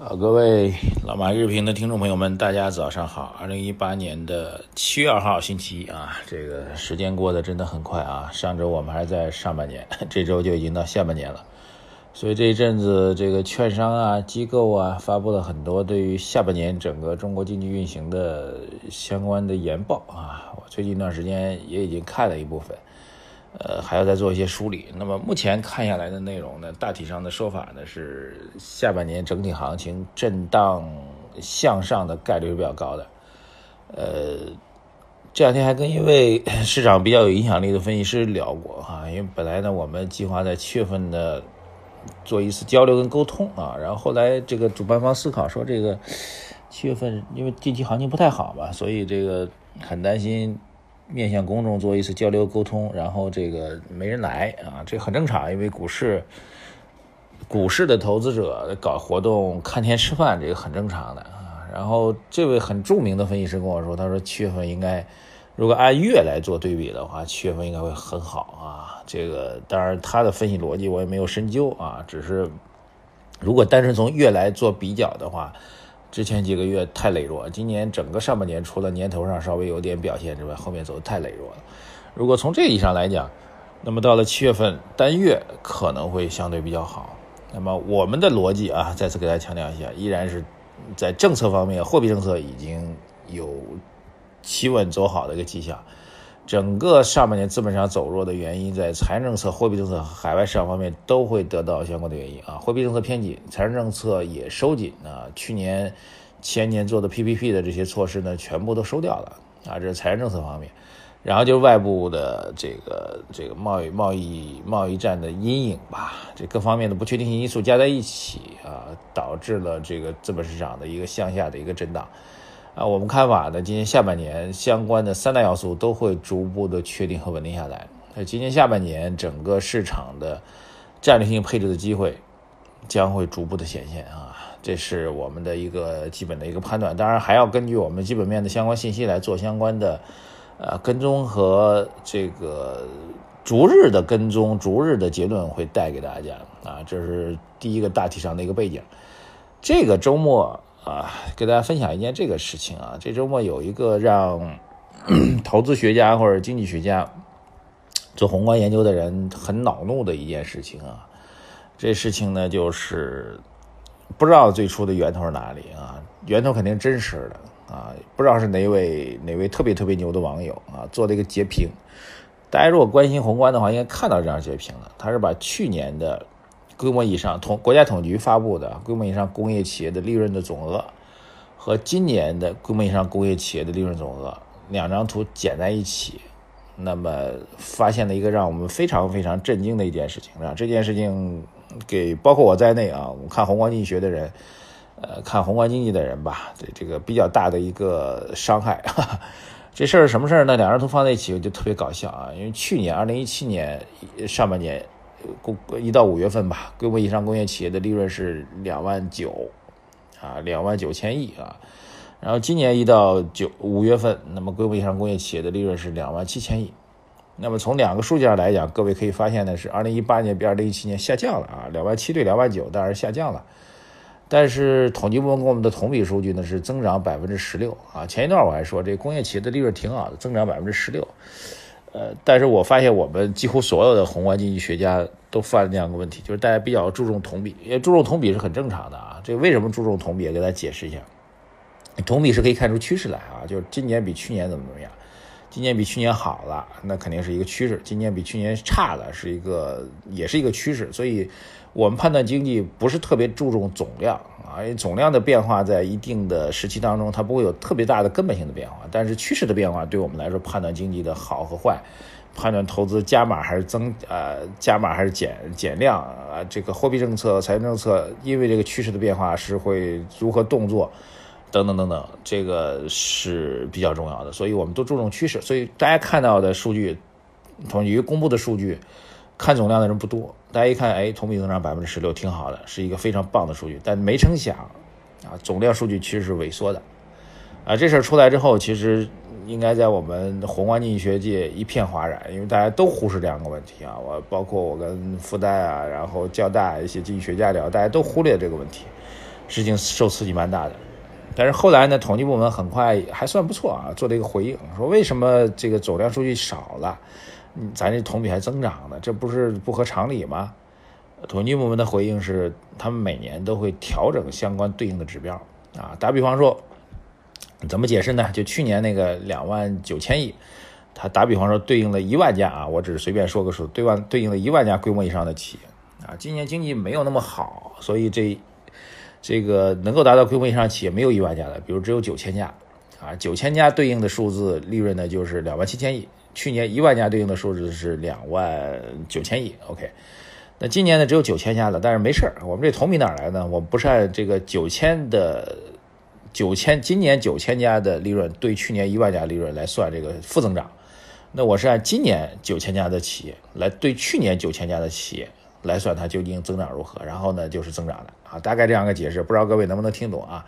呃，各位老马日评的听众朋友们，大家早上好。二零一八年的七月二号星期一啊，这个时间过得真的很快啊。上周我们还在上半年，这周就已经到下半年了。所以这一阵子，这个券商啊、机构啊，发布了很多对于下半年整个中国经济运行的相关的研报啊。我最近一段时间也已经看了一部分。呃，还要再做一些梳理。那么目前看下来的内容呢，大体上的说法呢是，下半年整体行情震荡向上的概率是比较高的。呃，这两天还跟一位市场比较有影响力的分析师聊过哈，因为本来呢我们计划在七月份的做一次交流跟沟通啊，然后后来这个主办方思考说，这个七月份因为近期行情不太好吧，所以这个很担心。面向公众做一次交流沟通，然后这个没人来啊，这很正常，因为股市，股市的投资者搞活动看天吃饭，这个很正常的啊。然后这位很著名的分析师跟我说，他说七月份应该，如果按月来做对比的话，七月份应该会很好啊。这个当然他的分析逻辑我也没有深究啊，只是如果单纯从月来做比较的话。之前几个月太羸弱，今年整个上半年除了年头上稍微有点表现之外，后面走的太羸弱了。如果从这个意义上来讲，那么到了七月份单月可能会相对比较好。那么我们的逻辑啊，再次给大家强调一下，依然是在政策方面，货币政策已经有企稳走好的一个迹象。整个上半年资本市场走弱的原因，在财政政策、货币政策和、海外市场方面都会得到相关的原因啊。货币政策偏紧，财政政策也收紧啊。去年、前年做的 PPP 的这些措施呢，全部都收掉了啊。这是财政政策方面，然后就是外部的这个这个贸易贸易贸易战的阴影吧，这各方面的不确定性因素加在一起啊，导致了这个资本市场的一个向下的一个震荡。啊，我们看法呢，今年下半年相关的三大要素都会逐步的确定和稳定下来。那今年下半年整个市场的战略性配置的机会将会逐步的显现啊，这是我们的一个基本的一个判断。当然还要根据我们基本面的相关信息来做相关的呃跟踪和这个逐日的跟踪，逐日的结论会带给大家啊，这是第一个大体上的一个背景。这个周末。啊，给大家分享一件这个事情啊，这周末有一个让 投资学家或者经济学家做宏观研究的人很恼怒的一件事情啊。这事情呢，就是不知道最初的源头是哪里啊，源头肯定真实的啊，不知道是哪位哪位特别特别牛的网友啊做了一个截屏。大家如果关心宏观的话，应该看到这张截屏了。他是把去年的。规模以上，统国家统计局发布的规模以上工业企业的利润的总额，和今年的规模以上工业企业的利润总额两张图剪在一起，那么发现了一个让我们非常非常震惊的一件事情让！这件事情给包括我在内啊，我们看宏观经济学的人，呃，看宏观经济的人吧，这这个比较大的一个伤害。这事儿什么事儿呢？两张图放在一起就特别搞笑啊！因为去年二零一七年上半年。一到五月份吧，规模以上工业企业的利润是两万九，啊，两万九千亿啊。然后今年一到九五月份，那么规模以上工业企业的利润是两万七千亿。那么从两个数据上来讲，各位可以发现呢，是二零一八年比二零一七年下降了啊，两万七对两万九当然下降了。但是统计部门给我们的同比数据呢是增长百分之十六啊。前一段我还说这工业企业的利润挺好的，增长百分之十六。呃，但是我发现我们几乎所有的宏观经济学家都犯了这样一个问题，就是大家比较注重同比，也注重同比是很正常的啊。这为什么注重同比？给大家解释一下，同比是可以看出趋势来啊，就是今年比去年怎么怎么样，今年比去年好了，那肯定是一个趋势；今年比去年差了，是一个也是一个趋势。所以，我们判断经济不是特别注重总量。啊，因为总量的变化在一定的时期当中，它不会有特别大的根本性的变化，但是趋势的变化对我们来说，判断经济的好和坏，判断投资加码还是增，呃，加码还是减减量啊，这个货币政策、财政政策，因为这个趋势的变化是会如何动作，等等等等，这个是比较重要的，所以我们都注重趋势，所以大家看到的数据，统计局公布的数据。看总量的人不多。大家一看，哎，同比增长百分之十六，挺好的，是一个非常棒的数据。但没成想，啊，总量数据其实是萎缩的。啊，这事儿出来之后，其实应该在我们宏观经济学界一片哗然，因为大家都忽视这样的问题啊。我包括我跟复旦啊，然后交大一些经济学家聊，大家都忽略这个问题，事情受刺激蛮大的。但是后来呢，统计部门很快还算不错啊，做了一个回应，说为什么这个总量数据少了，咱这同比还增长呢？这不是不合常理吗？统计部门的回应是，他们每年都会调整相关对应的指标啊。打比方说。怎么解释呢？就去年那个两万九千亿，它打比方说对应了一万家啊，我只是随便说个数，对万对应了一万家规模以上的企业啊。今年经济没有那么好，所以这这个能够达到规模以上企业没有一万家的，比如只有九千家啊。九千家对应的数字利润呢就是两万七千亿，去年一万家对应的数字是两万九千亿。OK，那今年呢只有九千家了，但是没事我们这同比哪来呢？我们不是按这个九千的。九千，今年九千家的利润对去年一万家利润来算这个负增长，那我是按今年九千家的企业来对去年九千家的企业来算它究竟增长如何，然后呢就是增长的啊，大概这样个解释，不知道各位能不能听懂啊？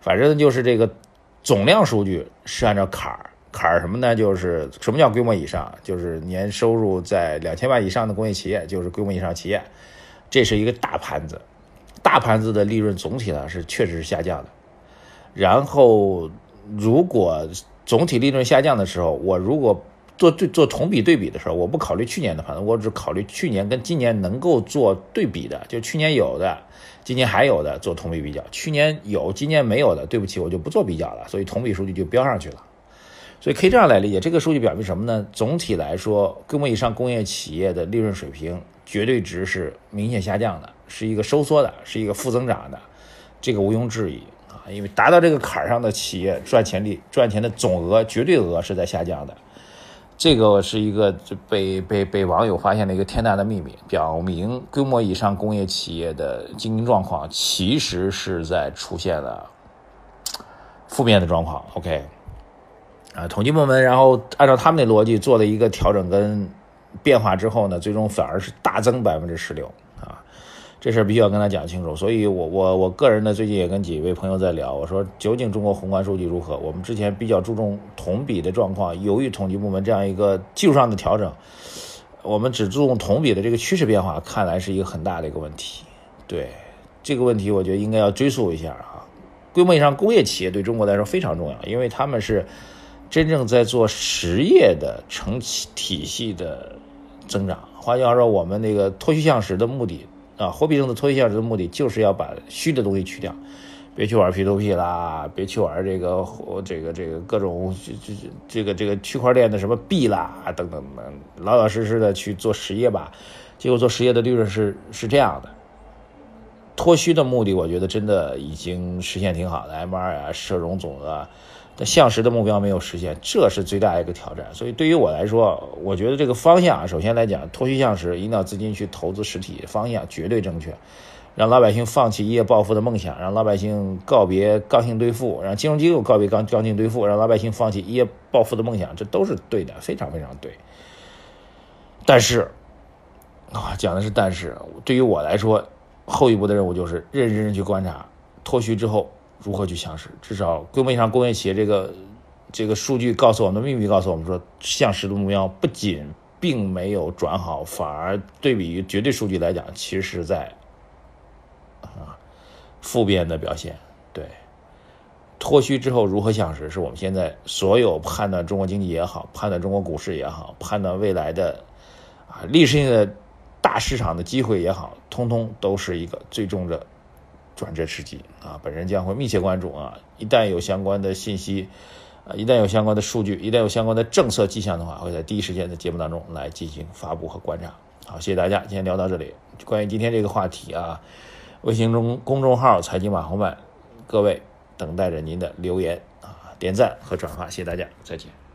反正就是这个总量数据是按照坎儿，坎儿什么呢？就是什么叫规模以上？就是年收入在两千万以上的工业企业就是规模以上企业，这是一个大盘子，大盘子的利润总体呢是确实是下降的。然后，如果总体利润下降的时候，我如果做对做同比对比的时候，我不考虑去年的，反正我只考虑去年跟今年能够做对比的，就去年有的，今年还有的做同比比较。去年有，今年没有的，对不起，我就不做比较了。所以同比数据就标上去了。所以可以这样来理解，这个数据表明什么呢？总体来说，规模以上工业企业的利润水平绝对值是明显下降的，是一个收缩的，是一个负增长的，这个毋庸置疑啊。因为达到这个坎儿上的企业赚钱率、赚钱的总额、绝对额是在下降的，这个是一个被被被网友发现了一个天大的秘密，表明规模以上工业企业的经营状况其实是在出现了负面的状况。OK，啊，统计部门然后按照他们的逻辑做了一个调整跟变化之后呢，最终反而是大增百分之十六啊。这事儿必须要跟他讲清楚，所以我我我个人呢，最近也跟几位朋友在聊，我说究竟中国宏观数据如何？我们之前比较注重同比的状况，由于统计部门这样一个技术上的调整，我们只注重同比的这个趋势变化，看来是一个很大的一个问题。对这个问题，我觉得应该要追溯一下啊。规模以上工业企业对中国来说非常重要，因为他们是真正在做实业的成体系的增长。换句话说，我们那个脱虚向实的目的。啊，货币政策脱虚向实的目的就是要把虚的东西去掉，别去玩 P2P 啦，别去玩这个这个这个各种这这这个这个区块链的什么币啦等等等，老老实实的去做实业吧。结果做实业的利润是是这样的，脱虚的目的我觉得真的已经实现挺好的，M2 啊，社融总额啊。但向实的目标没有实现，这是最大一个挑战。所以对于我来说，我觉得这个方向啊，首先来讲，脱虚向实，引导资金去投资实体，方向绝对正确。让老百姓放弃一夜暴富的梦想，让老百姓告别刚性兑付，让金融机构告别刚刚性兑付，让老百姓放弃一夜暴富的梦想，这都是对的，非常非常对。但是，啊，讲的是但是，对于我来说，后一步的任务就是认认真真去观察脱虚之后。如何去向实？至少规模以上工业企业这个这个数据告诉我们的秘密，告诉我们说，向实的目标不仅并没有转好，反而对比于绝对数据来讲，其实是在啊负面的表现。对，脱虚之后如何向实，是我们现在所有判断中国经济也好，判断中国股市也好，判断未来的啊历史性的大市场的机会也好，通通都是一个最终的。转折时机啊，本人将会密切关注啊，一旦有相关的信息，啊，一旦有相关的数据，一旦有相关的政策迹象的话，会在第一时间的节目当中来进行发布和观察。好，谢谢大家，今天聊到这里。关于今天这个话题啊，微信中公众号“财经马红漫”，各位等待着您的留言啊，点赞和转发，谢谢大家，再见。